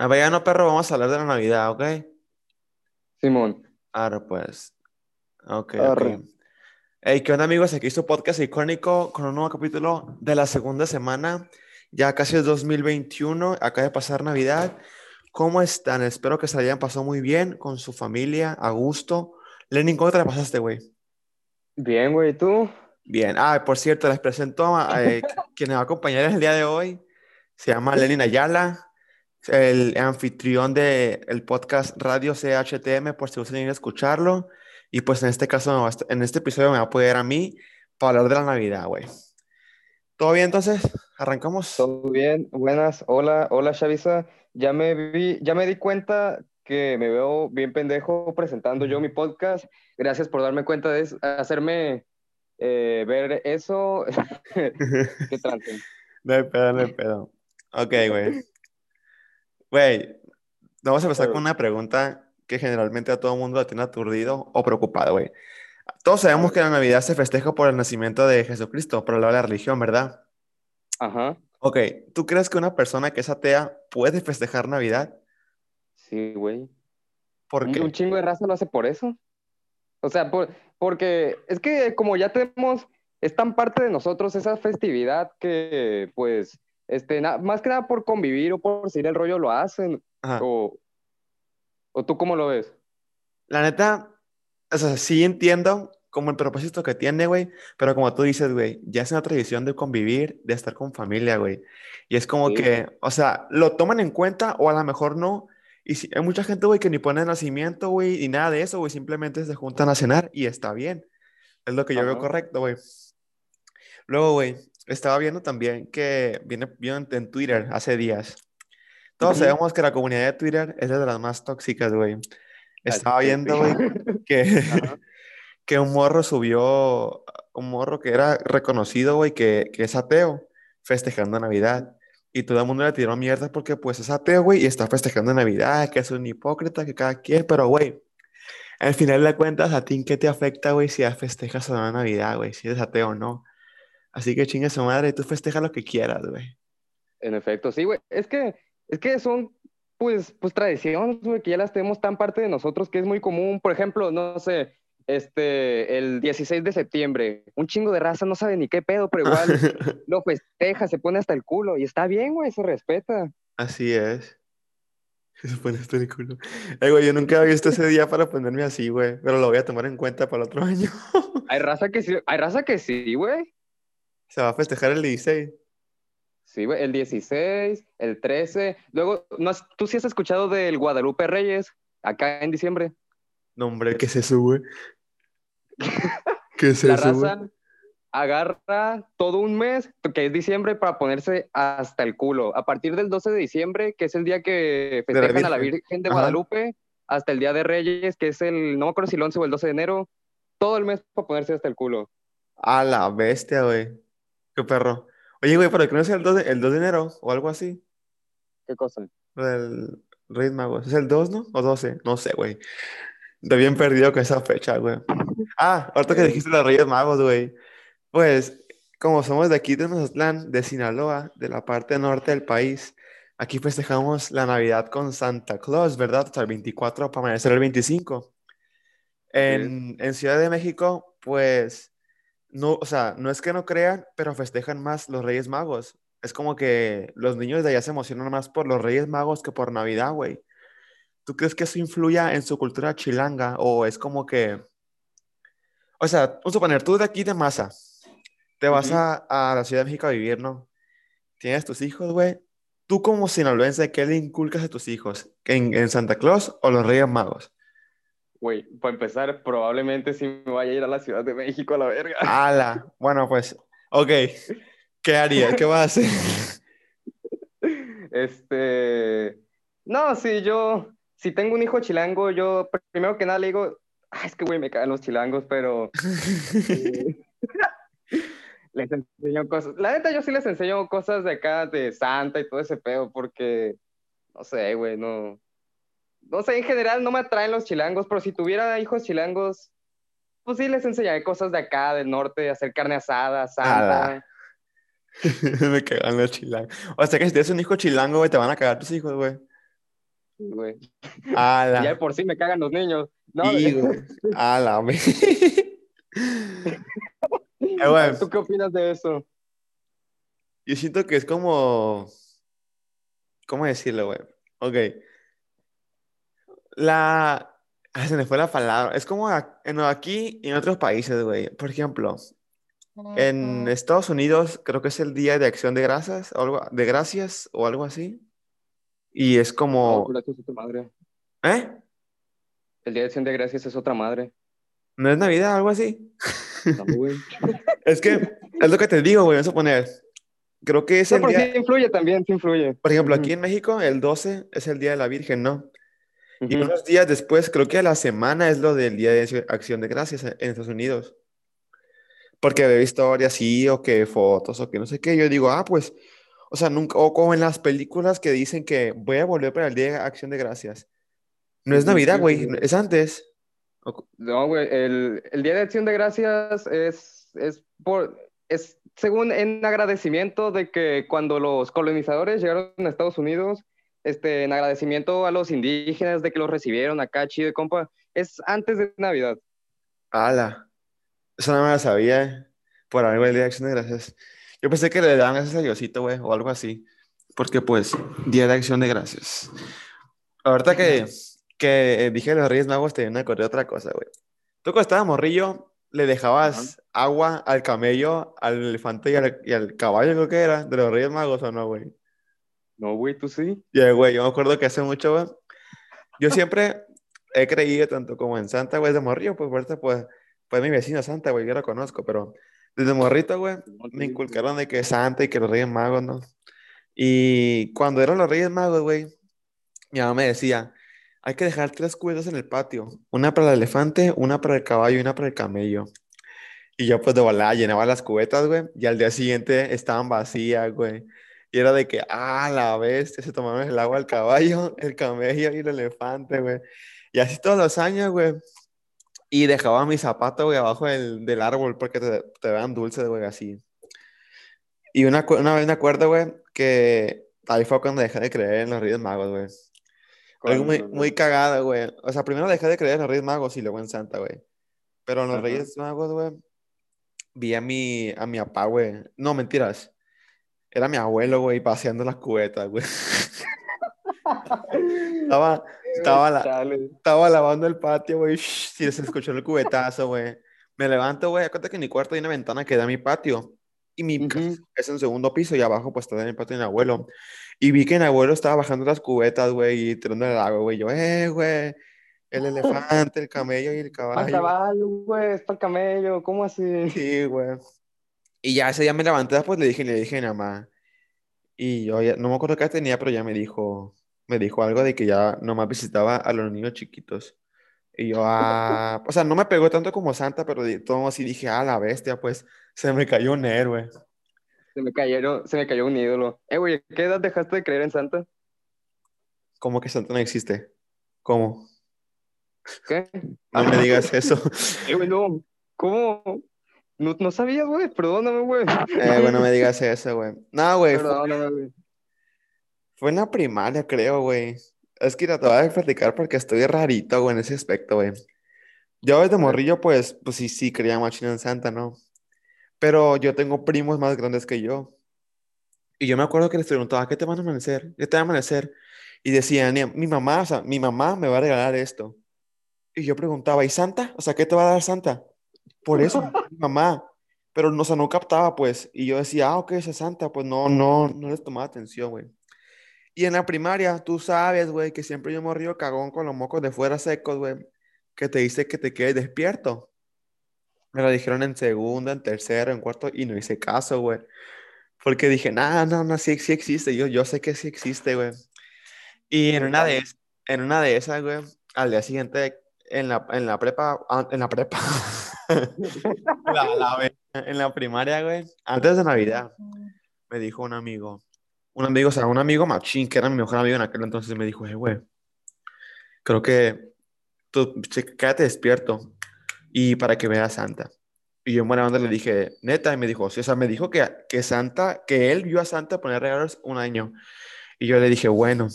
A ver, ya no, perro, vamos a hablar de la Navidad, ¿ok? Simón. Ahora pues. Ok, Arre. ok. Hey, ¿qué onda, amigos? Aquí su podcast icónico con un nuevo capítulo de la segunda semana. Ya casi es 2021, acaba de pasar Navidad. ¿Cómo están? Espero que se la hayan pasado muy bien con su familia, a gusto. Lenin, ¿cómo te la pasaste, güey? Bien, güey, ¿tú? Bien. Ah, por cierto, les presento a eh, quien va a acompañar el día de hoy. Se llama Lenin Ayala, el anfitrión del podcast Radio CHTM, por si gustan ir a escucharlo. Y pues en este caso, me va a est- en este episodio me va a poder a mí para hablar de la Navidad, güey. ¿Todo bien entonces? ¿Arrancamos? ¿Todo bien? Buenas. Hola, hola, Xavisa. Ya me vi, ya me di cuenta que me veo bien pendejo presentando yo mi podcast. Gracias por darme cuenta de hacerme eh, ver eso. Qué trance. No hay pedo, no hay pedo. Ok, güey. Güey, vamos a empezar con una pregunta que generalmente a todo el mundo la tiene aturdido o preocupado, güey. Todos sabemos que la Navidad se festeja por el nacimiento de Jesucristo, por el lado de la religión, ¿verdad? Ajá. Ok, ¿tú crees que una persona que es atea puede festejar Navidad? Sí, güey. ¿Por Un, qué? un chingo de raza lo hace por eso. O sea, por- porque es que como ya tenemos, es tan parte de nosotros esa festividad que, pues, este, na- más que nada por convivir o por seguir el rollo lo hacen. O, ¿o tú cómo lo ves? La neta, o sea, sí entiendo como el propósito que tiene, güey, pero como tú dices, güey, ya es una tradición de convivir, de estar con familia, güey. Y es como Sí. que, o sea, lo toman en cuenta o a lo mejor no. Y si, hay mucha gente, güey, que ni pone nacimiento, güey, y nada de eso, güey, simplemente se juntan a cenar y está bien. Es lo que yo veo Ajá. correcto, güey. Luego, güey, estaba viendo también que viene, vio en, Twitter hace días. Todos sabemos que la comunidad de Twitter es de las más tóxicas, güey. Estaba viendo, güey, que, que un morro subió, un morro que era reconocido, güey, que, que es ateo, festejando Navidad. Y todo el mundo le tiró mierda porque, pues, es ateo, güey, y está festejando Navidad, que es un hipócrita, que cada quien, pero, güey, al final de cuentas, ¿a ti en qué te afecta, güey, si ya festejas o no Navidad, güey, si eres ateo o no? Así que chingue su madre, y tú festeja lo que quieras, güey. En efecto, sí, güey. Es que, es que son, pues, pues tradiciones, güey, que ya las tenemos tan parte de nosotros que es muy común. Por ejemplo, no sé, este, el 16 de septiembre, un chingo de raza no sabe ni qué pedo, pero igual lo festeja, se pone hasta el culo y está bien, güey, se respeta. Así es. Se pone hasta el culo. Ay, güey, yo nunca había visto ese día para ponerme así, güey, pero lo voy a tomar en cuenta para el otro año. Hay raza que sí, hay raza que sí, güey. Se va a festejar el 16. Sí, güey, el 16, el 13. Luego, ¿no has- ¿tú sí has escuchado del Guadalupe Reyes acá en diciembre? No, hombre, ¿qué se sube? ¿Qué se La sube? raza agarra todo un mes, que es diciembre, para ponerse hasta el culo. A partir del 12 de diciembre, que es el día que De la festejan a la Virgen. Virgen de Ajá. Guadalupe, hasta el Día de Reyes, que es el, no me acuerdo si el 11 o el 12 de enero, todo el mes para ponerse hasta el culo. A la bestia, güey. Qué perro. Oye, güey, pero que no es el 2 de, el 2 de enero o algo así. ¿Qué cosa? Lo del Reyes Magos. ¿Es el 2, no? ¿O 12? No sé, güey. Estoy bien perdido con esa fecha, güey. Ah, ahorita que dijiste los Reyes Magos, güey. Pues, como somos de aquí de Mazatlán, de Sinaloa, de la parte norte del país, aquí festejamos la Navidad con Santa Claus, ¿verdad? Hasta el 24 para amanecer el 25. En, en Ciudad de México, pues, no, o sea, no es que no crean, pero festejan más los Reyes Magos. Es como que los niños de allá se emocionan más por los Reyes Magos que por Navidad, güey. ¿Tú crees que eso influya en su cultura chilanga? O es como que, o sea, vamos a suponer, tú de aquí de Maza, te vas a, a la Ciudad de México a vivir, ¿no? Tienes tus hijos, güey. Tú como sinaloense, ¿qué le inculcas a tus hijos? ¿En, en Santa Claus o los Reyes Magos? Güey, para empezar, probablemente sí me vaya a ir a la Ciudad de México a la verga. ¡Hala! Bueno, pues, ok. ¿Qué harías? ¿Qué vas a hacer? Este, no, sí, yo, si tengo un hijo chilango, yo primero que nada le digo, ah, es que güey, me caen los chilangos, pero eh, les enseño cosas. La neta, yo sí les enseño cosas de acá, de Santa y todo ese pedo, porque, no sé, güey, no, no sé, en general no me atraen los chilangos, pero si tuviera hijos chilangos, pues sí les enseñaré cosas de acá, del norte, hacer carne asada, Santa. Ala. Me cagan los chilangos. O sea que si tienes un hijo chilango, güey, te van a cagar tus hijos, güey. güey. Ala. Ya de por sí me cagan los niños. No, Y, güey. Ala, me. Eh, güey, ¿Tú qué opinas de eso? Yo siento que es como. ¿Cómo decirlo, güey? Ok. La. Ah, se me fue la palabra. Es como en, aquí y en otros países, güey. Por ejemplo, en Estados Unidos creo que es el Día de Acción de Gracias o algo, de Gracias o algo así. Y es No, como. gracias a tu madre. ¿Eh? El Día de Acción de Gracias es otra madre. ¿No es Navidad algo así? No. Es que es lo que te digo, güey. Vamos a poner. Creo que es No, el día. sí influye también, sí influye. Por ejemplo, aquí en México, el 12 es el Día de la Virgen, ¿no? Y unos días después, creo que a la semana es lo del Día de Acción- de Gracias en Estados Unidos. Porque veo historias así, o que fotos, o que no sé qué. Yo digo, ah, pues, o sea, nunca, o como en las películas que dicen que voy a volver para el Día de Acción de Gracias. No es Navidad, güey, es antes. O- No, güey, el, el Día de Acción de Gracias es, es por, es según en agradecimiento de que cuando los colonizadores llegaron a Estados Unidos, este, en agradecimiento a los indígenas de que los recibieron acá, chido de compa, es antes de Navidad. Ala, eso no me la sabía, eh, por algo el Día de Acción de Gracias. Yo pensé que le daban gracias a Diosito, güey, o algo así. Porque, pues, Día de Acción de Gracias. Ahorita que, que eh, dije los Reyes Magos, te me acordé otra cosa, güey. Tú cuando estabas morrillo, le dejabas agua al camello, al elefante y al, y al caballo, creo que era, de los Reyes Magos, ¿o no, güey? No, güey, tú sí. Y, eh, güey, yo me acuerdo que hace mucho, güey, yo siempre he creído tanto como en Santa, güey, de morrillo, pues, ahorita, pues, pues mi vecino Santa, güey, yo lo conozco, pero desde morrito, güey, me inculcaron de que Santa y que los Reyes Magos, ¿no? Y cuando eran los Reyes Magos, güey, mi mamá me decía, hay que dejar tres cubetas en el patio, una para el elefante, una para el caballo y una para el camello. Y yo pues de volada llenaba las cubetas, güey, y al día siguiente estaban vacías, güey. Y era de que, ah, la bestia, se tomaron el agua al caballo, el camello y el elefante, güey. Y así todos los años, güey. Y dejaba mi zapato, güey, abajo del, del árbol porque te, te daban dulces, güey, así. Y una, una vez me acuerdo, güey, que ahí fue cuando dejé de creer en los Reyes Magos, güey. Algo muy, muy cagada, güey. O sea, primero dejé de creer en los Reyes Magos y luego en Santa, güey. Pero en los Ajá. Reyes Magos, güey, vi a mi, a mi papá, güey. No, mentiras. Era mi abuelo, güey, paseando las cubetas, güey. Estaba, estaba, la- estaba lavando el patio, güey. Y se escuchó el cubetazo, güey. Me levanto, güey. Acuérdate que en mi cuarto hay una ventana que da a mi patio. Y mi casa Ujú. es en segundo piso y abajo, pues, está en el patio de mi abuelo. Y vi que mi abuelo estaba bajando las cubetas, güey, y tirando el agua, güey. Yo, eh, güey. El elefante, el camello y el Al caballo. caballo, güey, está el camello, ¿cómo así? Sí, güey. Y ya ese día me levanté, pues le dije, le dije a mi mamá. Y yo ya, no me acuerdo qué tenía, pero ya me dijo, me dijo algo de que ya nomás visitaba a los niños chiquitos. Y yo, ah, o sea, no me pegó tanto como Santa, pero de todo así dije, ah, la bestia, pues se me cayó un héroe. Se me cayeron, se me cayó un ídolo. Eh, güey, ¿qué edad dejaste de creer en Santa? ¿Cómo que Santa no existe? ¿Cómo? ¿Qué? No me digas eso. Eh, güey, no. ¿Cómo? No, no sabías, güey. Perdóname, güey. Eh, güey, no me digas eso, güey. No, güey, fue, Perdóname, güey. fue en la primaria, creo, güey. Es que la te voy a platicar porque estoy rarito, güey, en ese aspecto, güey. Yo desde morrillo, pues, pues sí, sí, creía machina en Santa, ¿no? Pero yo tengo primos más grandes que yo. Y yo me acuerdo que les preguntaba, ¿qué te van a amanecer? ¿Qué te va a amanecer? Y decían, "Ni- mi mamá, o sea, mi mamá me va a regalar esto. Y yo preguntaba, ¿y Santa? O sea, ¿qué te va a dar Santa? Por eso, mi mamá. Pero, no, o sea, no captaba, pues. Y yo decía, ah, ok, esa es Santa. Pues no, no, no les tomaba atención, güey. Y en la primaria, tú sabes, güey, que siempre yo me río cagón con los mocos de fuera secos, güey, que te dice que te quedes despierto. Me lo dijeron en segundo, en tercero, en cuarto, y no hice caso, güey. Porque dije, no, no, no, sí, sí existe. Yo, yo sé que sí existe, güey. Y en una de, en una de esas, güey, al día siguiente, en la, en la prepa, ah, en la prepa, la, la en la primaria, güey, antes de Navidad, me dijo un amigo, un amigo, o sea, un amigo machín, que era mi mejor amigo en aquel entonces, me dijo, eh, güey, creo que tú, quédate despierto y para que veas a Santa. Y yo en buena onda le dije, neta, y me dijo, sí, o sea, me dijo que, que Santa, que él vio a Santa poner regalos un año. Y yo le dije, bueno.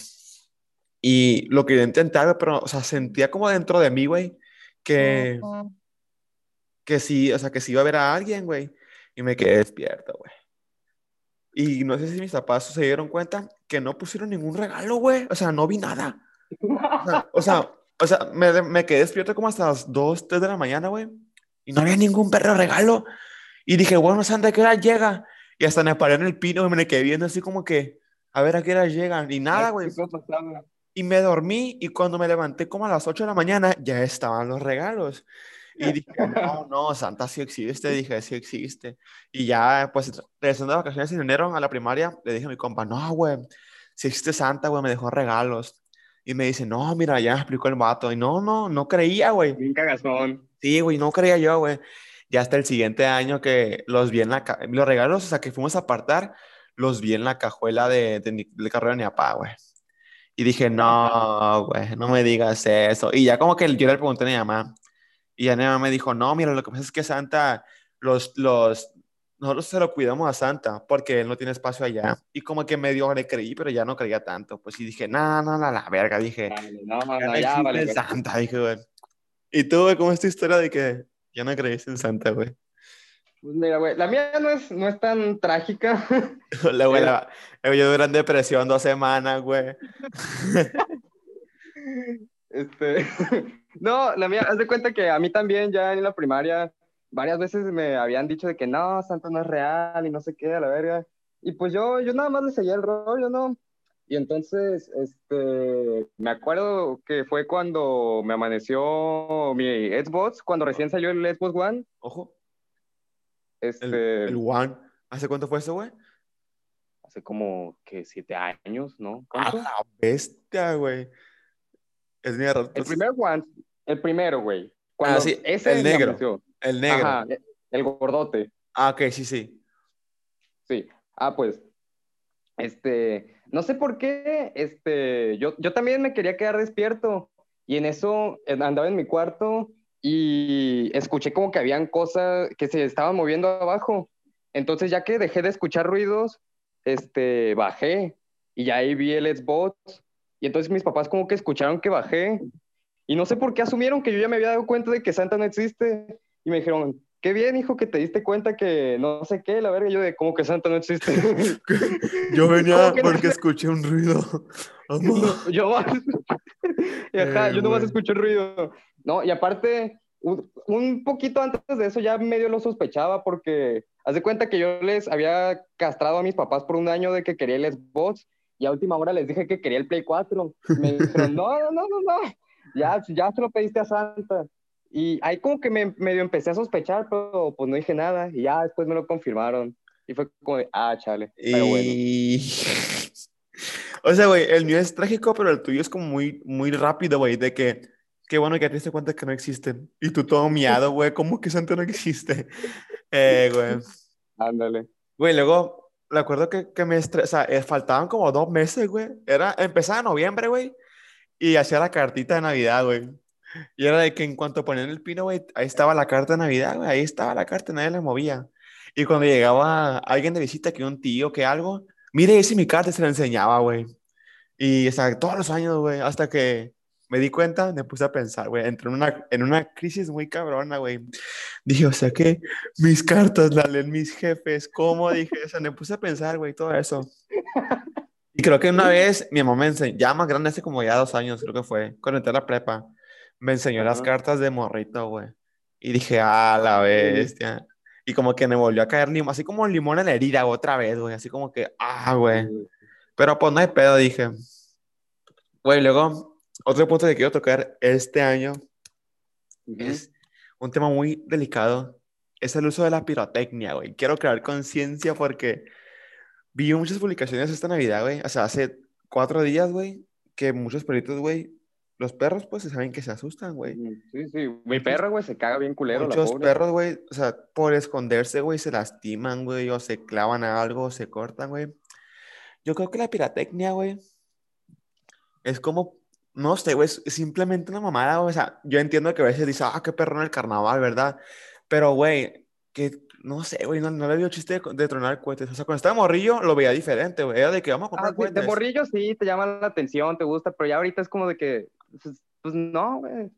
Y lo quería intentar, pero, o sea, sentía como dentro de mí, güey, que, que sí, o sea, que sí iba a ver a alguien, güey. Y me quedé despierto, güey. Y no sé si mis papás se dieron cuenta que no pusieron ningún regalo, güey. O sea, no vi nada. O sea, o sea, me, me, quedé despierto como hasta las 2, 3 de la mañana, güey. Y no había ningún perro regalo. Y dije, bueno, Santa, ¿qué hora llega? Y hasta me paré en el pino y me quedé viendo así como que, a ver a qué hora llegan. Y nada, güey. Y me dormí y cuando me levanté como a las 8 de la mañana, ya estaban los regalos. Y dije, no, no, Santa sí existe. Dije, sí existe. Y ya, pues, regresando de vacaciones en enero a la primaria, le dije a mi compa, no, güey, si existe Santa, güey, me dejó regalos. Y me dice, no, mira, ya me explicó el vato. Y no, no, no creía, güey. Bien cagazón. Sí, güey, no creía yo, güey. Ya hasta el siguiente año que los vi en la... Los regalos, o sea, que fuimos a apartar, los vi en la cajuela de, de, de carrera de mi papá, güey. Y dije, no, güey, no me digas eso. Y ya como que yo le pregunté a mi mamá. Y mamá me dijo, no, mira, lo que pasa es que Santa, los, los, nosotros se lo cuidamos a Santa porque él no tiene espacio allá. Y como que medio le creí, pero ya no creía tanto. Pues y dije, no, no, no, la verga, dije. No, no, no, ya, vale. Santa, dije, güey. ¿Y tú, güey, cómo es tu historia de que ya no creíste en Santa, güey? Pues mira, güey, la mía no es, no es tan trágica. la güey, la, yo duré en depresión dos semanas, güey. este, no, la mía, haz de cuenta que a mí también ya en la primaria varias veces me habían dicho de que no, Santa no es real y no sé qué, a la verga. Y pues yo, yo nada más le seguía el rollo, ¿no? Y entonces, este, me acuerdo que fue cuando me amaneció mi Xbox, cuando recién salió el Xbox One. Ojo. Este... El, One. ¿Hace cuánto fue eso, güey? Hace como, que siete años, ¿no? ¿Cuánto? A la bestia, güey. Es mi El primer One, el primero, güey. ah, sí, ese el negro. El negro. Ajá, el gordote. Ah, ok, sí, sí. Sí. Ah, pues, este, no sé por qué, este, yo, yo también me quería quedar despierto y en eso andaba en mi cuarto y escuché como que habían cosas que se estaban moviendo abajo. Entonces, ya que dejé de escuchar ruidos, este, bajé y ya ahí vi el Xbox y entonces mis papás como que escucharon que bajé y no sé por qué asumieron que yo ya me había dado cuenta de que Santa no existe y me dijeron, qué bien, hijo, que te diste cuenta que no sé qué, la verga, yo de como que Santa no existe. yo venía porque escuché un ruido. yo, Ajá, yo nomás escuché un ruido. No, y aparte, un, poquito antes de eso ya medio lo sospechaba porque haz de cuenta que yo les había castrado a mis papás por un año de que quería el Xbox y a última hora les dije que quería el Play 4. Me dijeron, no, no, no, no, ya, ya se lo pediste a Santa. Y ahí como que me medio empecé a sospechar, pero pues no dije nada. Y ya después me lo confirmaron. Y fue como de, ah, chale. Pero y... o sea, güey, el mío es trágico, pero el tuyo es como muy, muy rápido, güey, de que, qué bueno que te diste cuenta que no existen. Y tú todo miado, güey, ¿cómo que Santa no existe? Eh, güey. Ándale. Güey, luego, me acuerdo que, que me estresa, eh, faltaban como dos meses, güey. Era, empezaba en noviembre, güey, y hacía la cartita de Navidad, güey. Y era de que en cuanto ponían el pino, güey, ahí estaba la carta de Navidad, güey, ahí estaba la carta, nadie la movía. Y cuando llegaba alguien de visita, que un tío, que algo, mire, ese mi carta se la enseñaba, güey. Y, o sea, todos los años, güey, hasta que me di cuenta, me puse a pensar, güey, entré en una, en una crisis muy cabrona, güey. Dije, o sea, que mis cartas la leen mis jefes, ¿cómo? Dije, o sea, me puse a pensar, güey, todo eso. Y creo que una vez mi mamá me enseñó, ya más grande, hace como ya dos años, creo que fue, cuando entré a la prepa, me enseñó las cartas de morrito, güey. Y dije, ah, la bestia. Y como que me volvió a caer limón, así como limón en la herida otra vez, güey. Así como que, ah, güey. Pero pues no hay pedo, dije. Güey, luego, otro punto que quiero tocar este año es un tema muy delicado. Es el uso de la pirotecnia, güey. Quiero crear conciencia porque vi muchas publicaciones esta Navidad, güey. O sea, hace cuatro días, güey, que muchos perritos, güey, los perros, pues, se saben que se asustan, güey. Sí, sí. Mi perro, güey, se caga bien culero. Muchos perros, güey, o sea, por esconderse, güey, se lastiman, güey, o se clavan a algo, o se cortan, güey. Yo creo que la pirotecnia, güey, es como, no sé, güey, es simplemente una mamada, güey. O sea, yo entiendo que a veces dices, ah, qué perro en el carnaval, ¿verdad? Pero, güey, que no sé, güey, no, no le veo chiste de, de tronar cohetes. O sea, cuando estaba morrillo lo veía diferente, güey. Era de que vamos a comprar Ah, sí, de cohetes. morrillo sí, te llama la atención, te gusta, pero ya ahorita es como de que, pues, pues no, güey.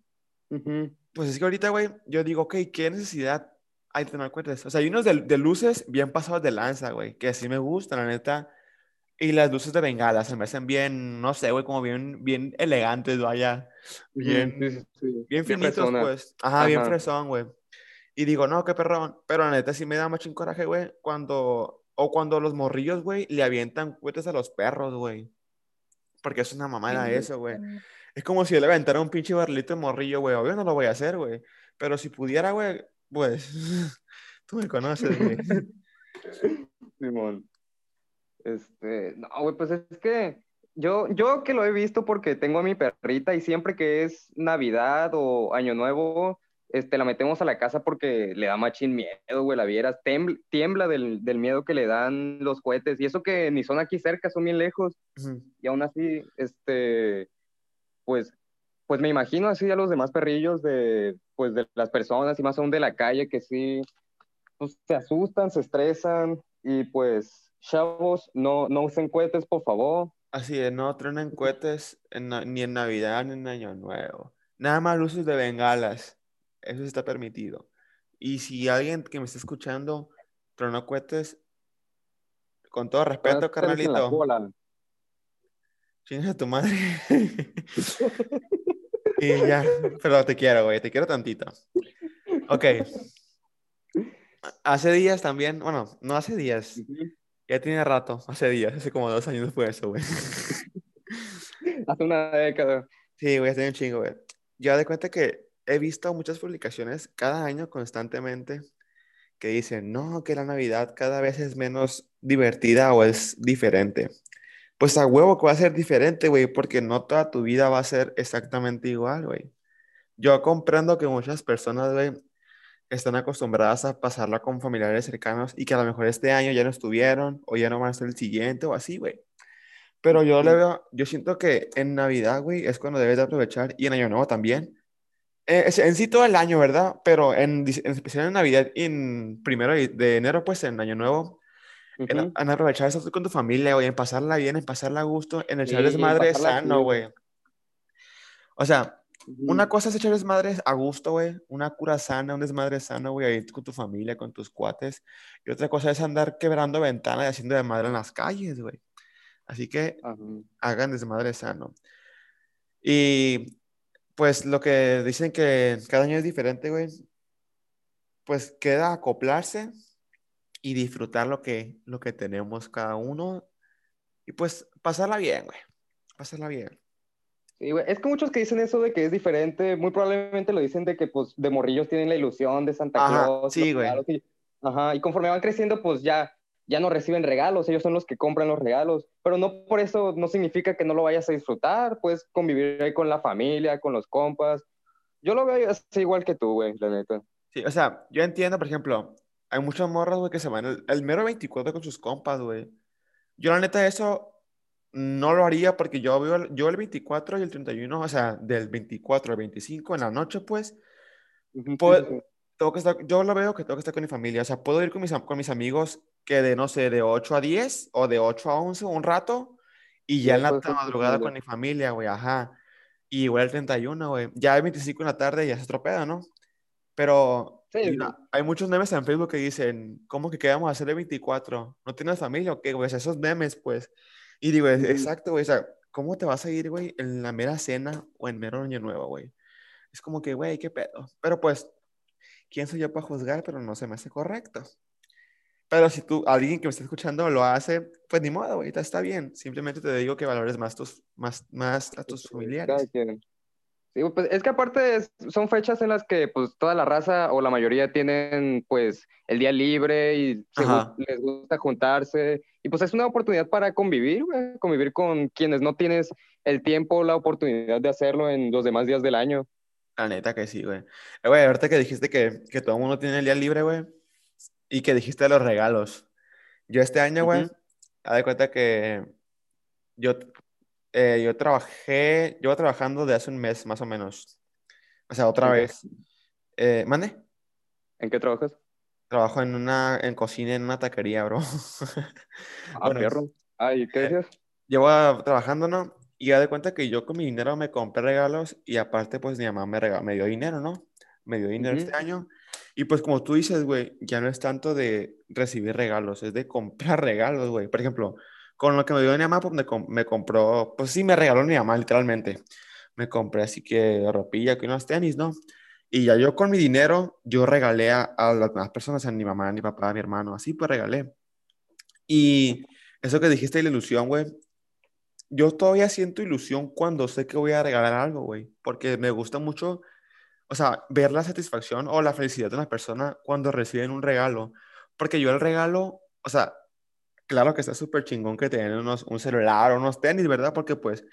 Pues es que ahorita, güey, yo digo, ok, ¿qué necesidad hay de tronar cohetes? O sea, hay unos de, de luces bien pasados de lanza, güey, que sí me gustan, la neta. Y las luces de bengala se me hacen bien, no sé, güey, como bien, bien elegantes, vaya. Bien, Ujú, sí, sí, sí. bien finitos, pues. Ajá, bien Ajá. fresón, güey. Y digo, no, qué perrón. Pero la neta sí me da mucho coraje, güey, cuando... O cuando los morrillos, güey, le avientan cohetes a los perros, güey. Porque es una mamada eso, güey. Es como si yo le aventara un pinche barrilito de morrillo, güey. Obvio no lo voy a hacer, güey. Pero si pudiera, güey, pues... Tú me conoces, güey. Simón. Este, no, güey, pues es que yo, yo que lo he visto porque tengo a mi perrita y siempre que es Navidad o Año Nuevo, este, la metemos a la casa porque le da machín miedo, güey, la vieras, tembl- tiembla del, del miedo que le dan los cohetes y eso que ni son aquí cerca, son bien lejos y aún así, este, pues, pues me imagino así a los demás perrillos de, pues, de las personas y más aún de la calle que sí, pues, se asustan, se estresan y pues, chavos, no, no usen cohetes, por favor. Así es, no truenan cohetes en ni en Navidad ni en Año Nuevo. Nada más luces de bengalas. Eso está permitido. Y si alguien que me está escuchando tronó cohetes, con todo respeto, carnalito, chingas a tu madre. Y ya, pero te quiero, güey, te quiero tantito. Ok. Hace días también, bueno, no hace días, ya tiene rato, hace días, hace como dos años fue eso, güey. Hace una década. Sí, güey, hace un chingo, güey. Ya de cuenta que he visto muchas publicaciones cada año constantemente que dicen, no, que la Navidad cada vez es menos divertida o es diferente. Pues a huevo que va a ser diferente, güey, porque no toda tu vida va a ser exactamente igual, güey. Yo comprendo que muchas personas, güey, están acostumbradas a pasarla con familiares cercanos y que a lo mejor este año ya no estuvieron o ya no van a estar el siguiente o así, güey. Pero yo le veo, yo siento que en Navidad, güey, es cuando debes de aprovechar y en Año Nuevo también. Eh, en sí todo el año, ¿verdad? Pero en, en especial en Navidad y en primero de, enero, pues en Año Nuevo, en, Ujú. en aprovechar eso con tu familia, güey, en pasarla bien, en pasarla a gusto, en echar Sí, desmadre sano, güey. O sea, Ujú. una cosa es echar desmadre a gusto, güey, una cura sana, un desmadre sano, güey, ahí con tu familia, con tus cuates. Y otra cosa es andar quebrando ventanas y haciendo desmadre en las calles, güey. Así que Ajá. hagan desmadre sano. Y pues lo que dicen que cada año es diferente, güey, pues queda acoplarse y disfrutar lo que, lo que tenemos cada uno y pues pasarla bien, güey, pasarla bien. Sí, güey. Es que muchos que dicen eso de que es diferente, muy probablemente lo dicen de que pues de morrillos tienen la ilusión de Santa Ajá, Claus, sí, güey. y, ajá, y conforme van creciendo pues ya, ya no reciben regalos, ellos son los que compran los regalos, pero no por eso no significa que no lo vayas a disfrutar, puedes convivir ahí con la familia, con los compas. Yo lo veo así igual que tú, güey, la neta. Sí, o sea, yo entiendo, por ejemplo, hay muchas morras, güey, que se van el, el mero 24 con sus compas, güey. Yo la neta eso no lo haría porque yo veo el, yo el 24 y el 31, o sea, del 24 al 25 en la noche, pues, puedo- tengo que estar, yo lo veo que tengo que estar con mi familia. O sea, puedo ir con mis, am- con mis amigos que de, no sé, de 8 a 10 o de 8 a 11 un rato y ya en la madrugada con mi familia, güey, ajá. Y igual el 31, güey. Ya el 25 en la tarde ya es otro pedo, ¿no? Pero Sí, sí. la- hay muchos memes en Facebook que dicen, ¿cómo que qué vamos a hacer el 24? ¿No tienes familia o qué, güey? O sea, esos memes, pues. Y digo, exacto, güey. O sea, ¿cómo te vas a ir, güey, en la mera cena o en mero año nuevo, güey? Es como que, güey, qué pedo. Pero pues, ¿quién soy yo para juzgar? Pero no se me hace correcto. Pero si tú, alguien que me está escuchando lo hace, pues ni modo, güey, está- bien. Simplemente te digo que valores más, tus, más, más a tus familiares. Sí, pues es que aparte es- son fechas en las que pues toda la raza o la mayoría tienen pues el día libre y se les gusta juntarse y pues es una oportunidad para convivir, güey, convivir con quienes no tienes el tiempo o la oportunidad de hacerlo en los demás días del año. La neta que sí, güey. Eh, Güey, ahorita que dijiste que, que todo el mundo tiene el día libre, güey, y que dijiste de los regalos. Yo este año, güey, haz de cuenta que yo, eh, yo trabajé, llevo trabajando de hace un mes más o menos. O sea, otra vez. Eh, ¿mande? ¿En qué trabajas? Trabajo en una, en cocina, en una taquería, bro. Ah, Bueno, perro. Ay, ¿qué eh, decías? llevo a- trabajando, ¿no? Y ya de cuenta que yo con mi dinero me compré regalos y aparte, pues mi mamá me, rega- me dio dinero, ¿no? Me dio dinero este año. Y pues como tú dices, güey, ya no es tanto de recibir regalos, es de comprar regalos, güey. Por ejemplo, con lo que me dio mi mamá, pues me, com- me compró, pues sí, me regaló mi mamá, literalmente. Me compré así que ropilla, que unos tenis, ¿no? Y ya yo con mi dinero, yo regalé a, las demás personas, a mi mamá, a mi papá, a mi hermano, así pues regalé. Y eso que dijiste la ilusión, güey, yo todavía siento ilusión cuando sé que voy a regalar algo, güey, porque me gusta mucho, o sea, ver la satisfacción o la felicidad de una persona cuando reciben un regalo, porque yo el regalo, o sea, claro que está súper chingón que te den unos, un celular o unos tenis, ¿verdad? Porque pues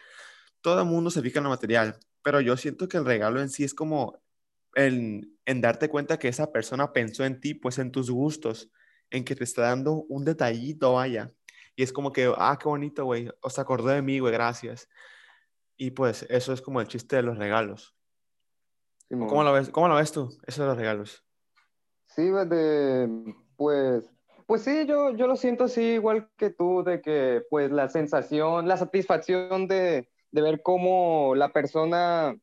todo el mundo se fija en lo material, pero yo siento que el regalo en sí es como en, en darte cuenta que esa persona pensó en ti, pues en tus gustos, en que te está dando un detallito, vaya. Y es como que, ah, qué bonito, güey, o se acordó de mí, güey, gracias. Y pues eso es como el chiste de los regalos. ¿O ¿Cómo lo ves? ¿Cómo lo ves tú? Eso de los regalos. Sí, pues, pues, pues sí, yo, yo lo siento así igual que tú, de que pues la sensación, la satisfacción de, de ver cómo la persona,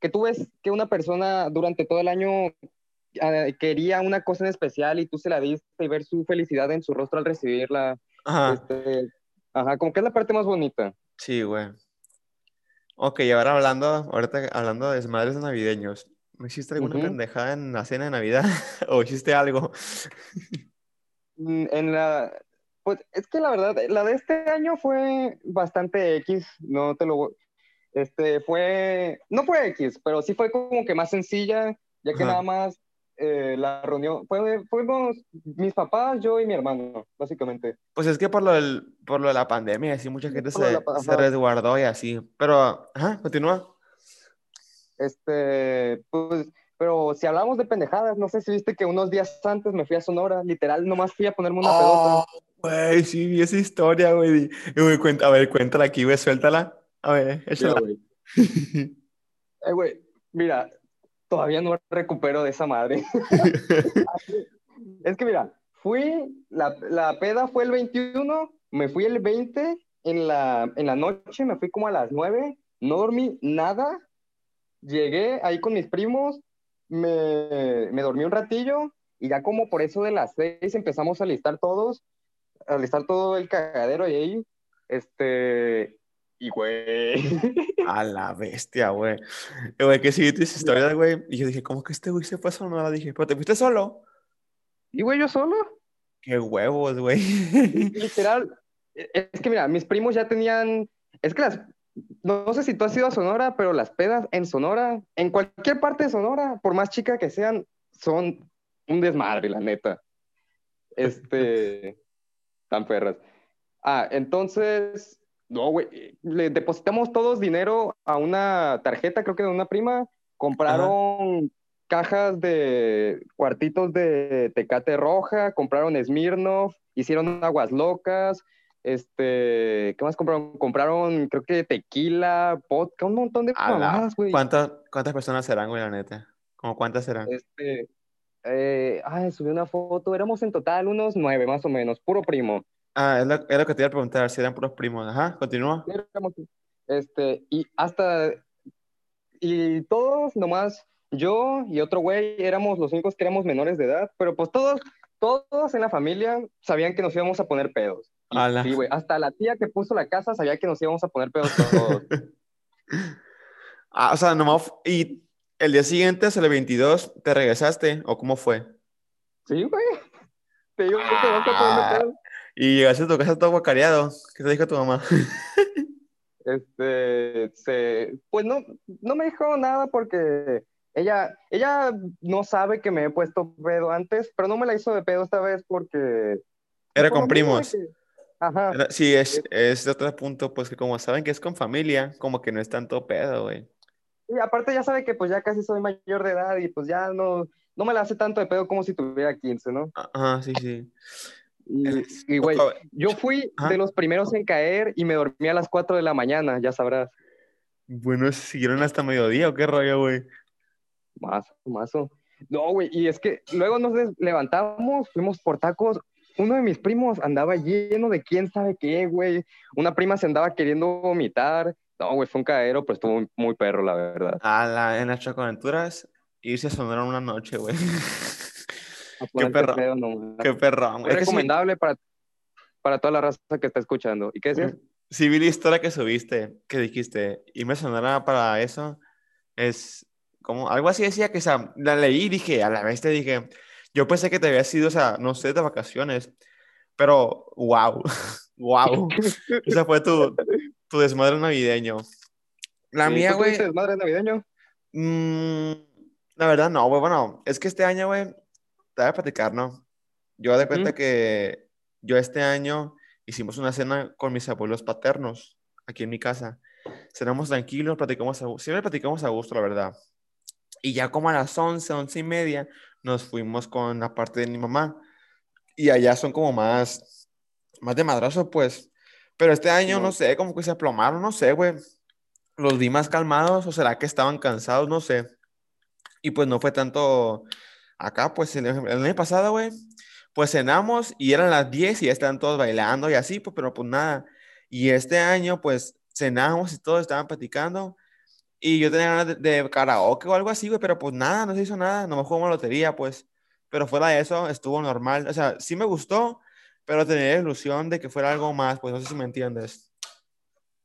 que tú ves que una persona durante todo el año eh, quería una cosa en especial y tú se la diste y ver su felicidad en su rostro al recibirla, Ajá, este, ajá, como que es la parte más bonita. sí, güey. Ok, ahora hablando, ahorita hablando de desmadres navideños, ¿no hiciste alguna Ujú. pendejada en la cena de Navidad? ¿O hiciste algo? Mm, En la, pues es que la verdad, la de este año fue bastante X, no te lo, este, fue, no fue X, pero sí fue como que más sencilla, ya que nada más eh, la reunión, fue, fuimos mis papás, yo y mi hermano, básicamente. Pues es que por lo, del- por lo de la pandemia, así mucha gente de la se, se resguardó y así. Pero, ajá, continúa. Este, pues, pero si hablamos de pendejadas, no sé si viste que unos días antes me fui a Sonora, literal, nomás fui a ponerme una. Oh, güey, sí, vi esa historia, güey. A ver, cuéntala aquí, güey, suéltala. A ver, Mira, échala. güey, eh, güey, mira, todavía no recupero de esa madre. Es que mira, fui, la, la peda fue el 21, me fui el 20 en la, en la noche, me fui como a las 9, no dormí nada, llegué ahí con mis primos, me, me dormí un ratillo y ya como por eso de las 6 empezamos a listar todos, a listar todo el cagadero y ahí, este, y güey, A la bestia, güey. Eh, Güey, que sí, tus historias, güey. Y yo dije, ¿cómo que este güey se fue a Sonora? Dije, ¿pero te fuiste solo? y güey, yo solo. Qué huevos, güey. Literal, e, es que mira, mis primos ya tenían, es que las, no sé si tú has ido a Sonora, pero las pedas en Sonora, en cualquier parte de Sonora, por más chica que sean, son un desmadre, la neta. Este, tan perras. Ah, entonces, no, güey, le depositamos todos dinero a una tarjeta, creo que de una prima, Ajá. compraron cajas de cuartitos de Tecate Roja, compraron Smirnoff, hicieron aguas locas, este, ¿qué más compraron? Compraron, creo que tequila, vodka, un montón de mamadas, güey. ¿Cuántas, cuántas personas serán, güey, la neta? ¿Cómo cuántas serán? Este, eh, ay, subí una foto, éramos en total unos nueve, más o menos, puro primo. Ah, es lo, es lo que te iba a preguntar, si eran puros primos. Ajá, continúa. Este, y hasta, y todos nomás, yo y otro güey, éramos los únicos que éramos menores de edad, pero pues todos, todos en la familia sabían que nos íbamos a poner pedos. Y A la... sí, güey, hasta la tía que puso la casa sabía que nos íbamos a poner pedos todos. Ah, o sea, nomás... ¿Y el día siguiente, es el 22, te regresaste? ¿O cómo fue? Sí, güey, te digo que vas a poner Ah, pedos. Y llegaste a tu casa todo guacareado. ¿Qué te dijo tu mamá? Este, se, pues no, no me dijo nada porque ella, ella no sabe que me he puesto pedo antes, pero no me la hizo de pedo esta vez porque, pues Era lo con primos. que, ajá, Era- sí, es, es- es otro punto, pues que como saben que es con familia, como que no es tanto pedo, güey. y aparte ya sabe que pues ya casi soy mayor de edad y pues ya no, no me la hace tanto de pedo como si tuviera 15, ¿no? Ajá, sí, sí. Y, güey, yo fui de los primeros en caer y me dormí a las 4 de la mañana, ya sabrás, Bueno, ¿siguieron hasta mediodía o qué rollo, güey? más, mazo. No, güey, y es que luego nos levantamos, fuimos por tacos. Uno de mis primos andaba lleno de quién sabe qué, güey. Una prima se andaba queriendo vomitar. No, güey, fue un cagadero, pero estuvo muy, perro, la verdad. A la, en las chocoaventuras, irse a Sonora una noche, güey. A ponerte perro. pedo nomás. Qué güey. Es sí- recomendable para, para toda la raza que está escuchando. ¿Y qué decías? Sí, vi la historia que subiste, que dijiste, y me sonará para eso, es como, algo así decía que, o sea, la leí y dije, a la vez te dije, yo pensé que te había sido, o sea, no sé, de vacaciones, pero, wow, wow, ese fue tu, tu desmadre navideño. La ¿Y mía, güey, desmadre navideño? mm, la verdad no, güey, bueno, es que este año, güey, te voy a platicar, ¿no? Yo de cuenta que yo este año hicimos una cena con mis abuelos paternos aquí en mi casa. Cenamos tranquilos, platicamos a gusto. Siempre platicamos a gusto, la verdad. Y ya como a las 11, 11 y media, nos fuimos con la parte de mi mamá. Y allá son como más, más de madrazo, pues. Pero este año, no Simón. sé, como que se aplomaron, no sé, güey. Los vi más calmados, o será que estaban cansados, no sé. Y pues no fue tanto acá, pues el, el año pasado, güey, pues cenamos y eran las 10 y ya estaban todos bailando y así, pues, pero pues nada. Y este año, pues cenamos y todos estaban platicando y yo tenía ganas de, de karaoke o algo así, güey, pero pues nada, no se hizo nada, no me jugamos lotería, pues. Pero fuera de eso, estuvo normal. O sea, sí me gustó, pero tenía la ilusión de que fuera algo más, pues no sé si me entiendes.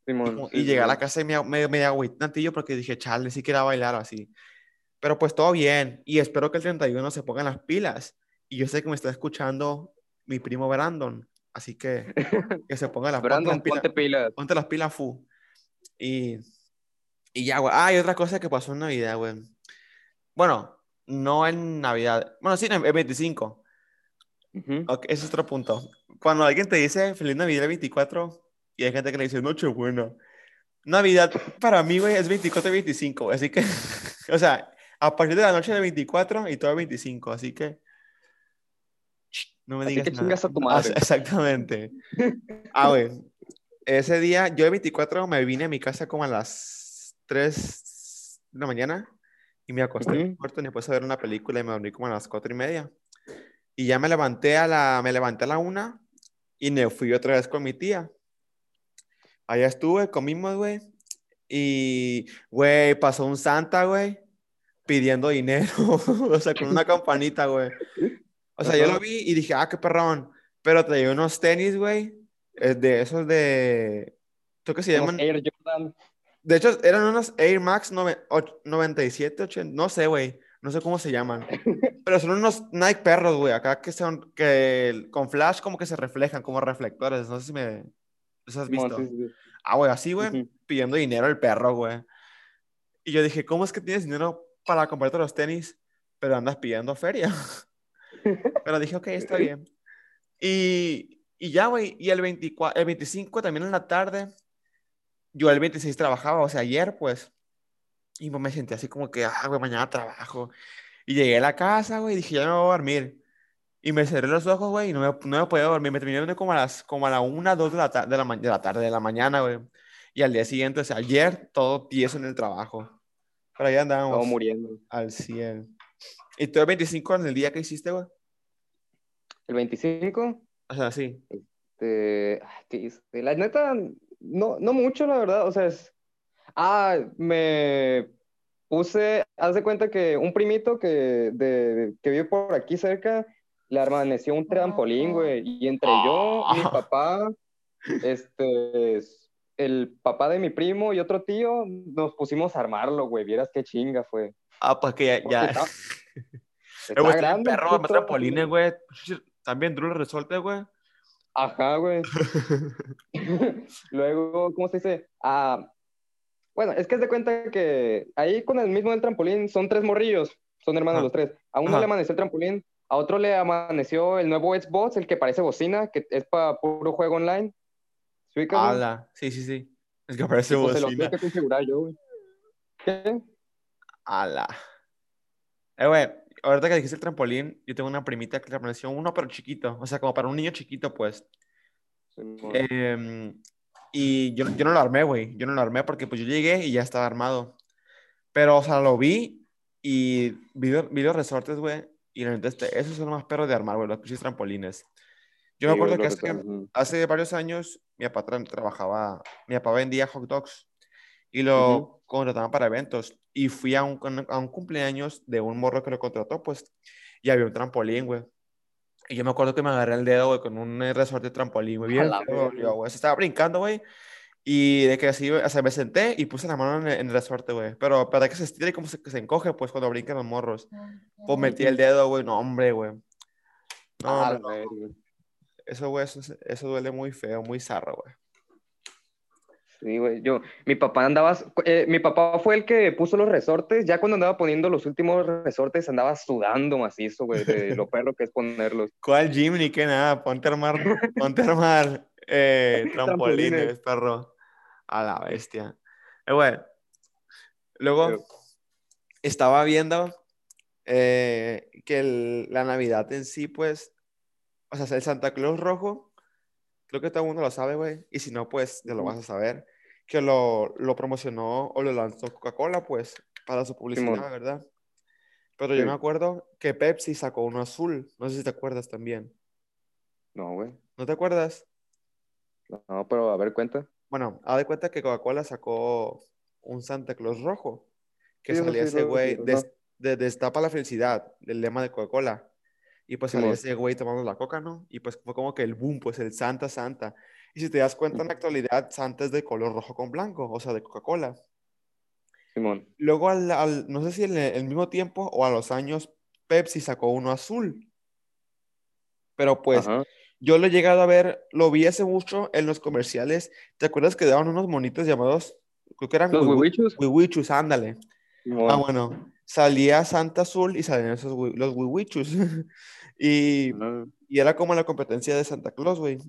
Simón, Como- sí, y llegué a la casa y me, me, me agüité tantillo porque dije, chale, sí quería bailar o así. Pero pues todo bien. Y espero que el 31 se pongan las pilas. Y yo sé que me está escuchando mi primo Brandon. Así que que se ponga las, ponte Brandon, las pilas. ponte pilas. Ponte las pilas, fu. Y, y ya, güey. Ah, y otra cosa que pasó en Navidad, güey. Bueno, no en Navidad. Bueno, sí, en el 25. Ujú. Ok, ese es otro punto. Cuando alguien te dice Feliz Navidad el 24 y hay gente que le dice Nochebuena. Navidad para mí, güey, es 24 y 25, güey, así que, o sea, a partir de la noche del 24 y todo el 25, así que, no me Así digas que nada. a tu madre. Exactamente. Ah, güey, ese día, yo el 24 me vine a mi casa como a las 3 de la mañana y me acosté Ujú. muerto y me puse a ver una película y me dormí como a las 4 y media. Y ya me levanté a la, me levanté a la una y me fui otra vez con mi tía. Allá estuve, comimos, güey. Y, güey, pasó un Santa, güey, pidiendo dinero. o sea, con una campanita, güey. O sea, yo lo vi y dije, ah, qué perrón. Pero traía unos tenis, güey, eh, de esos de... ¿Tú qué se llaman? Air Jordan. De hecho, eran unos Air Max nove- och- 97, 80, no sé, güey. No sé cómo se llaman. Pero son unos Nike perros, güey. Acá que son, que con flash como que se reflejan, como reflectores. No sé si me... ¿Los has visto? sí, sí, sí. Ah, güey, así, güey. Ujú. Pidiendo dinero el perro, güey. Y yo dije, ¿cómo es que tienes dinero para comprarte los tenis, pero andas pidiendo feria? pero dije, ok, está bien. Y, y ya, güey. Y el, 24, el 25 también en la tarde. Yo el 26 trabajaba, o sea, ayer, pues. Y pues me sentí así como que, ah, güey, mañana trabajo. Y llegué a la casa, güey, y dije, ya me voy a dormir. Y me cerré los ojos, güey, y no me, no me podía dormir. Me terminé como a las, como a la 1, 2 de la, de, la, de la tarde, de la mañana, güey. Y al día siguiente, o sea, ayer, todo tieso en el trabajo. Pero ahí andábamos muriendo. al 100. ¿Y tú el 25 en el día que hiciste, güey? El 25, O sea, sí. este. La neta, no, no mucho, la verdad. O sea, es. Ah, me puse. Haz de cuenta que un primito que, de, que vive por aquí cerca le amaneció un trampolín, güey. Y entre yo, mi Ah. papá, este, el papá de mi primo y otro tío, nos pusimos a armarlo, güey. Vieras qué chinga fue. Ah, pues que ya... Porque ya. está- Eh, Está güey, grande. perro, puto. más trampolines, güey. También duro el resorte, güey. Ajá, güey. Luego, ¿cómo se dice? Ah, bueno, es que es de cuenta que ahí con el mismo del trampolín son tres morrillos, son hermanos Ajá. los tres. A uno Ajá. le amaneció el trampolín, a otro le amaneció el nuevo Xbox, el que parece bocina, que es para puro juego online. ¿Sí ubicas? Ala. Sí, sí, sí. Es que parece Y, pues, se lo bocina. tuve que yo, güey. ¿Qué? Ala. Eh, güey, ahorita que dijiste el trampolín, yo tengo una primita que le apareció uno, pero chiquito. O sea, como para un niño chiquito, pues. Simón. Em, y yo, yo no lo armé, güey. Yo no lo armé porque pues yo llegué y ya estaba armado. Pero, o sea, lo vi Y vi, lo- vi los resortes, güey. Y la neta, este, esos son los más perros de armar, güey, los pinches trampolines. Yo me Sí, güey, acuerdo que hace, hace varios años mi papá tra- trabajaba, mi papá vendía hot dogs y lo Ujú. contrataban para eventos. Y fui a un, a un cumpleaños de un morro que lo contrató, pues, y había un trampolín, güey. Y yo me acuerdo que me agarré el dedo, güey, con un resorte de trampolín, güey, bien güey. Se estaba brincando, güey. Y de que así, o sea, me senté y puse la mano en el, en el resorte, güey. Pero para que se estire y como se, que se encoge, pues, cuando brincan los morros. Pues metí el dedo, güey. No, hombre, güey. No, hombre. Eso, güey, eso, eso duele muy feo, muy zarro, güey. Sí, güey. Yo, mi papá andaba, eh, mi papá fue el que puso los resortes. Ya cuando andaba poniendo los últimos resortes, andaba sudando macizo, güey, de lo perro que es ponerlos. ¿Cuál gym ni qué nada? Ponte a armar, ponte a armar eh, trampolines, perro. A la bestia. Eh, güey. Luego Pero- estaba viendo eh, que el- la Navidad en sí, pues, o sea, el Santa Claus rojo, creo que todo el mundo lo sabe, güey. Y si no, pues, ya lo vas a saber. Que lo, lo promocionó o lo lanzó Coca-Cola, pues, para su publicidad. ¿verdad? Pero yo me acuerdo que Pepsi sacó uno azul. No sé si te acuerdas también. No, güey. ¿No te acuerdas? No, pero a ver, cuenta. Bueno, haz de cuenta que Coca-Cola sacó un Santa Claus rojo. Que Sí, salía ese güey, ajá. de, Destapa la felicidad, el lema de Coca-Cola. Y pues salía ese güey tomando la coca, ¿no? Y pues fue como que el boom, pues el Santa Santa. Y si te das cuenta en la actualidad, Santa es de color rojo con blanco, o sea, de Coca-Cola. Simón. Luego, al, al- no sé si en el, mismo tiempo o a los años, Pepsi sacó uno azul. Pero pues Ajá. yo lo he llegado a ver, lo vi hace mucho en los comerciales. ¿Te acuerdas que daban unos monitos llamados, creo que eran Los huihuichos. wiwichus, ándale? Simón. Ah, bueno, salía Santa Azul y salían esos los wiwichus. y, y era como la competencia de Santa Claus, güey.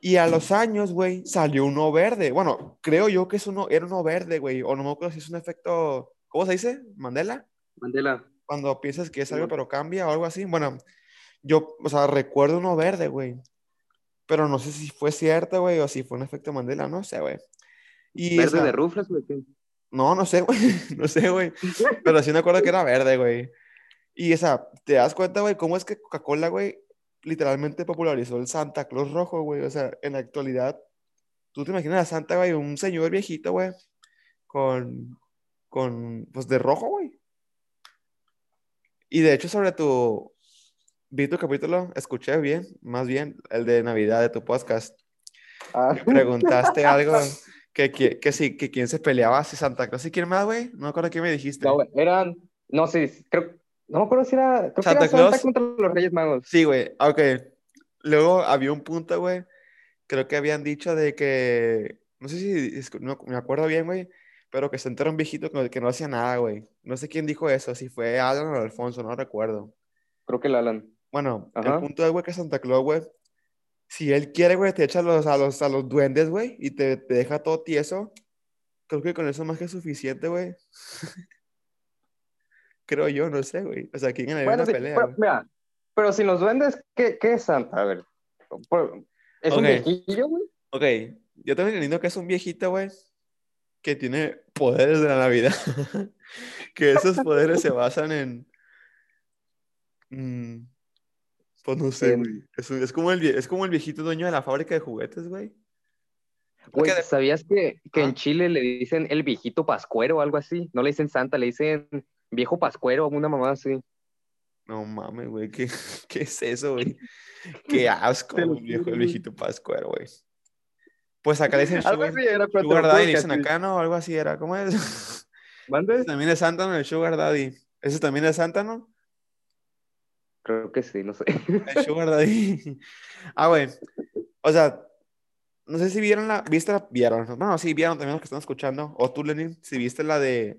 Y a los años, güey, salió uno verde. Bueno, creo yo que es uno, era uno verde, güey. O no me acuerdo si es un efecto, ¿cómo se dice? Mandela. Mandela. Cuando piensas que es algo pero cambia o algo así. Bueno, yo, o sea, recuerdo uno verde, güey. Pero no sé si fue cierto, güey, o si fue un efecto Mandela, no sé, güey. Y, o Verde sea, de rufles, güey. no, no sé, güey, no sé, güey. Pero sí me acuerdo que era verde, güey. Y esa, ¿te das cuenta, güey, cómo es que Coca-Cola, güey, literalmente popularizó el Santa Claus rojo, güey? O sea, en la actualidad, tú te imaginas a Santa, güey, un señor viejito, güey, con, con, pues de rojo, güey. Y de hecho, sobre tu, vi tu capítulo, escuché bien, más bien, el de Navidad de tu podcast. Ah, Preguntaste algo que, que, que sí, que quién se peleaba, si Santa Claus y quién más, güey. No me acuerdo qué me dijiste. no, güey, eran, no sé, creo, no me acuerdo si era, creo Santa que era Santa Claus. contra los Reyes Magos. Sí, güey, ok. Luego había un punto, güey, creo que habían dicho de que, no sé si, no me acuerdo bien, güey, pero que Santa era un viejito que no, hacía nada, güey. No sé quién dijo eso, si fue Alan o Alfonso, no recuerdo. Creo que el Alan. Bueno, el Ajá. punto es, güey, que Santa Claus, güey, si él quiere, güey, te echa a los, a los, a los duendes, güey, y te, te deja todo tieso. Creo que con eso más que suficiente, güey. Creo yo, no sé, güey. O sea, ¿quién ganaría Bueno, una sí, pelea, pero, mira, pero sin los duendes, ¿qué, qué es Santa? A ver, ¿es un viejillo, güey? Ok, yo también entiendo que es un viejito, güey, que tiene poderes de la Navidad. que esos poderes se basan en... mm, pues no sé, güey. Es, es como el, es como el viejito dueño de la fábrica de juguetes, güey. Güey, ¿sabías que, que Ah. en Chile le dicen el viejito pascuero o algo así? No le dicen Santa, le dicen viejo pascuero una mamá así. No mames, güey, ¿qué, qué es eso, güey? Qué asco, el viejo, el güey. viejito pascuero, güey. Pues acá le dicen sugar, así era, sugar daddy, le dicen acá, ¿no? Algo así era, ¿cómo es? ¿Mande? Ese también es Santa, ¿no? El sugar daddy. Ese también es Santa, ¿no? Creo que sí, no sé. El Sugar Daddy. Ah, güey. O sea, no sé si vieron la. ¿Viste la? Vieron. Bueno, sí, vieron también los que están escuchando. O tú, Lenin, si viste la de.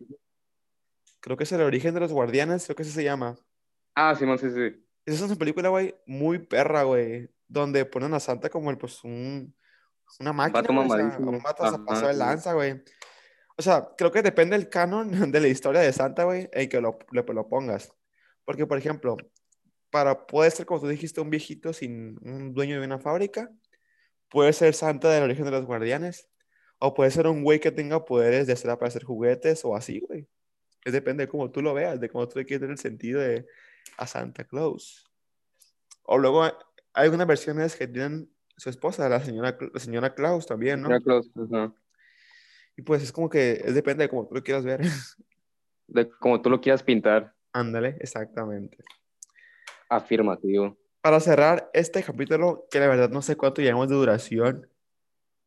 Creo que es el origen de los guardianes, creo que así se llama. Ah, Simón, sí, sí. Esa es una película, güey, muy perra, güey. Donde ponen a Santa como el, pues, un. Una máquina, Vato mamadísimo. un vato se Ajá, pasó de sí. lanza, güey. O sea, creo que depende del canon de la historia de Santa, güey, en que lo, lo pongas. Porque, por ejemplo, para poder ser, como tú dijiste, un viejito sin un dueño de una fábrica, puede ser Santa del origen de los guardianes, o puede ser un güey que tenga poderes de hacer aparecer juguetes o así, güey. Es depende de cómo tú lo veas, de cómo tú le quieres dar el sentido de a Santa Claus. O luego hay algunas versiones que tienen su esposa, la señora, la señora Claus también, ¿no? Señora Claus, ajá. Y pues es como que es depende de cómo tú lo quieras ver. De como tú lo quieras pintar. Ándale, exactamente. Afirmativo. Para cerrar este capítulo, que la verdad no sé cuánto llevamos de duración,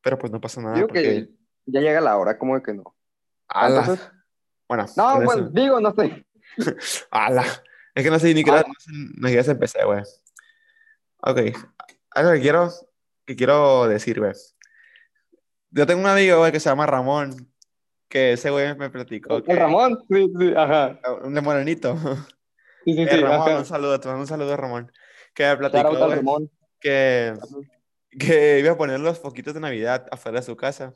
pero pues no pasa nada. Digo porque... que ya llega la hora, ¿cómo de que no? Ala. Entonces- Bueno, No, pues digo, no sé. Ala. Es que no sé ni qué Ala. no sé qué empecé, güey. Ok. Algo que quiero, que quiero decir, güey. Yo tengo un amigo, güey, que se llama Ramón, que ese güey me platicó que... El Ramón, sí, sí, ajá. Un de morenito. Sí, sí, Eh, sí, Ramón, ajá. un saludo, te mando un saludo, Ramón. Que me platicó, al güey, Ramón. que, que iba a poner los foquitos de Navidad afuera de su casa.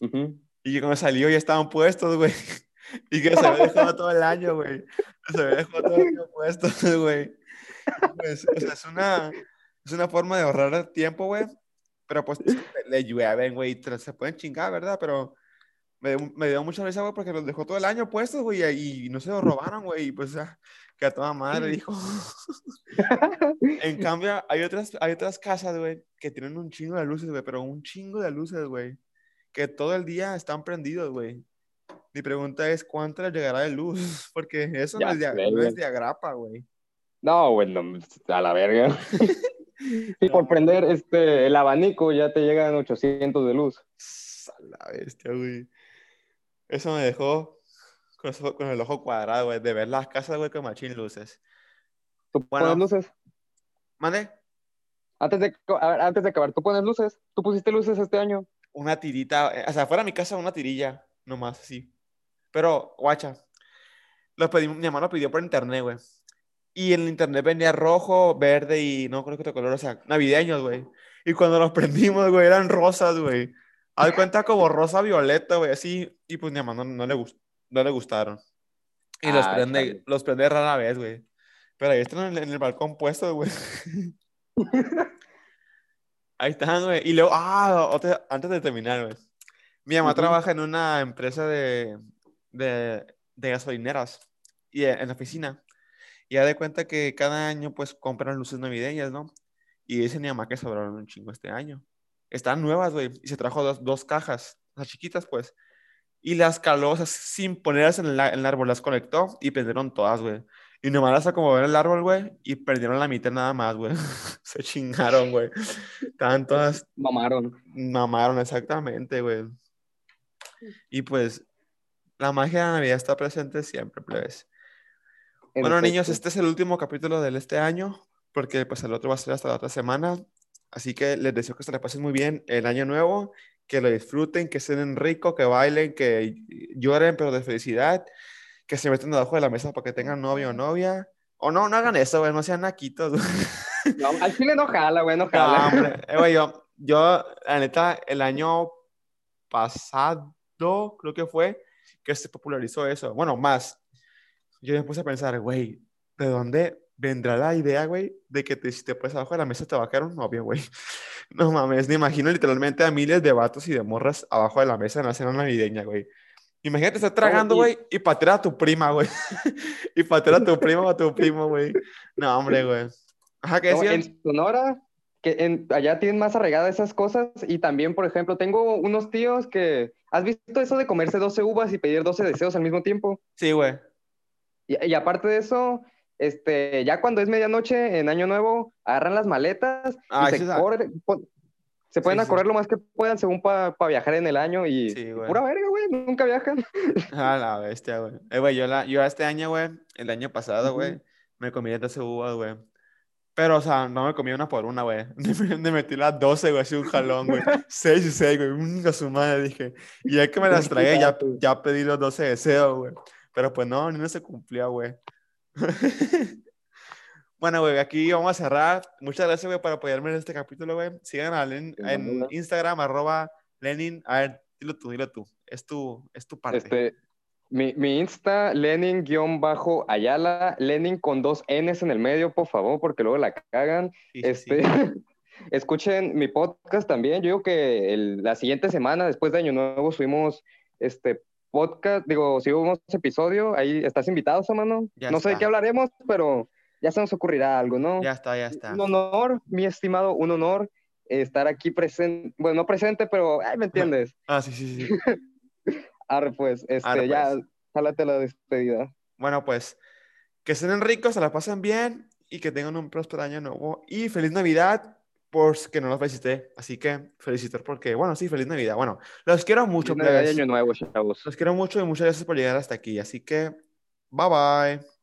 Ujú. Y que cuando salió ya estaban puestos, güey. Y que se había dejado todo el año, güey. Se había dejado todo el año puestos, güey. Pues, o sea, es una, es una forma de ahorrar tiempo, güey. Pero pues le llueven, güey. Se pueden chingar, ¿verdad? Pero me, me dio mucha risa, güey, porque los dejó todo el año puestos, güey. Y, no se los robaron, güey. Y pues, ah, que a toda madre, dijo. En cambio, hay otras, hay otras casas, güey, que tienen un chingo de luces, güey, pero un chingo de luces, güey, que todo el día están prendidos, güey. Mi pregunta es, ¿cuánto les llegará de luz? Porque eso no Ya es, de, no güey. es de agrapa, güey. No, bueno, a la verga. Sí, por No. prender este, el abanico ya te llegan 800 de luz. A la bestia, güey. Eso me dejó con, el ojo cuadrado, güey, de ver las casas, güey, con machín luces. ¿Tú Bueno. pones luces? ¿Mande? Antes de, a ver, antes de acabar, ¿tú pones luces? ¿Tú pusiste luces este año? Una tirita, eh, o sea, fuera de mi casa una tirilla, nomás, así. Pero, guacha, lo pedí, mi mamá lo pidió por internet, güey. Y en el internet venía rojo, verde y no creo que otro color, o sea, navideños, güey. Y cuando los prendimos, güey, eran rosas, güey. Haz cuenta como rosa violeta, güey, así. Y pues mi mamá no, no le, gust- no le gustaron. Y los Ah, prende, chale. los prende rara vez, güey. Pero ahí están en el, en el balcón puestos, güey. Ahí están, güey. Y luego, ah, otra- antes de terminar, güey. Mi mamá trabaja en una empresa de, de, de gasolineras y en la oficina. Y ya de cuenta que cada año, pues, compran luces navideñas, ¿no? Y dice mi mamá que sobraron un chingo este año. Están nuevas, güey. Y se trajo dos, dos cajas, las chiquitas, pues. Y las caló, o sea, sin ponerlas en el, a- en el árbol, las conectó y prendieron todas, güey. Y nomás las acomodó en el árbol, güey, y perdieron la mitad nada más, güey. Se chingaron, güey. Estaban todas Mamaron. mamaron exactamente, güey. Y pues, la magia de la Navidad está presente siempre, plebes. En Bueno, niños, este es el último capítulo de este año, porque pues el otro va a ser hasta la otra semana. Así que les deseo que se la pasen muy bien el año nuevo, que lo disfruten, que cenen rico, que bailen, que lloren, pero de felicidad, que se metan debajo de la mesa para que tengan novio o novia. O no, no hagan eso, güey, no sean naquitos. güey. No, al chile no jala, güey, no No, jala. hombre, eh, güey, yo, yo, la neta, el año pasado, creo que fue, que se popularizó eso. Bueno, más. Yo me puse a pensar, güey, ¿de dónde vendrá la idea, güey, de que te, si te pones abajo de la mesa te va a quedar un novio, güey? No mames, me imagino literalmente a miles de vatos y de morras abajo de la mesa en la cena navideña, güey. Imagínate estar tragando, güey, y patear a tu prima, güey. y patear a tu primo o a tu primo, güey. No, hombre, güey. Ajá, ¿qué No, decías? en Sonora, que en, allá tienen más arraigadas esas cosas. Y también, por ejemplo, tengo unos tíos que. ¿Has visto eso de comerse 12 uvas y pedir 12 deseos al mismo tiempo? Sí, güey. Y, y aparte de eso, este, ya cuando es medianoche en Año Nuevo, agarran las maletas Ah, y se, corren- pueden Sí, a sí. correr lo más que puedan según para viajar en el año y, Sí, y güey. pura verga, güey, nunca viajan. Ah, la bestia, güey. Eh, güey, yo, la, yo este año, güey, el año pasado, güey, me comí 12 uvas, güey. Pero, o sea, no me comí una por una, güey. Me, me metí las 12, güey, así un jalón, güey. 6 y 6, güey. Mm, a su madre, dije. Y ya que me las tragué, ya, ya pedí los 12 deseos, güey. Pero pues no, ni no se cumplía, güey. Bueno, güey, aquí vamos a cerrar. Muchas gracias, güey, por apoyarme en este capítulo, güey. Sigan a Lenin en. Instagram, arroba Lenin. A ver, dilo tú, dilo tú. Es tu, es tu parte. Este, mi, mi Insta, Lenin-Ayala, Lenin con dos Ns en el medio, por favor, porque luego la cagan. Sí, sí, sí. Este, escuchen mi podcast también. Yo digo que el- la siguiente semana, después de Año Nuevo, subimos este podcast, digo, hubo episodio, ahí estás invitado, hermano. Ya no sé de qué hablaremos, pero ya se nos ocurrirá algo, ¿no? Ya está, ya está. Un honor, mi estimado, un honor estar aquí presente, bueno, no presente, pero, ay, ¿me entiendes? Ah, sí, sí, sí. Arre, pues, este, Arre, ya, pues. jálate la despedida. Bueno, pues que estén ricos, se la pasen bien y que tengan un próspero año nuevo. Y feliz Navidad, por que no los felicité. Así que felicitar porque, bueno, sí, feliz Navidad. Bueno, los quiero mucho, Feliz Navidad año nuevo, chavos. Los quiero mucho y muchas gracias por llegar hasta aquí. Así que, bye bye.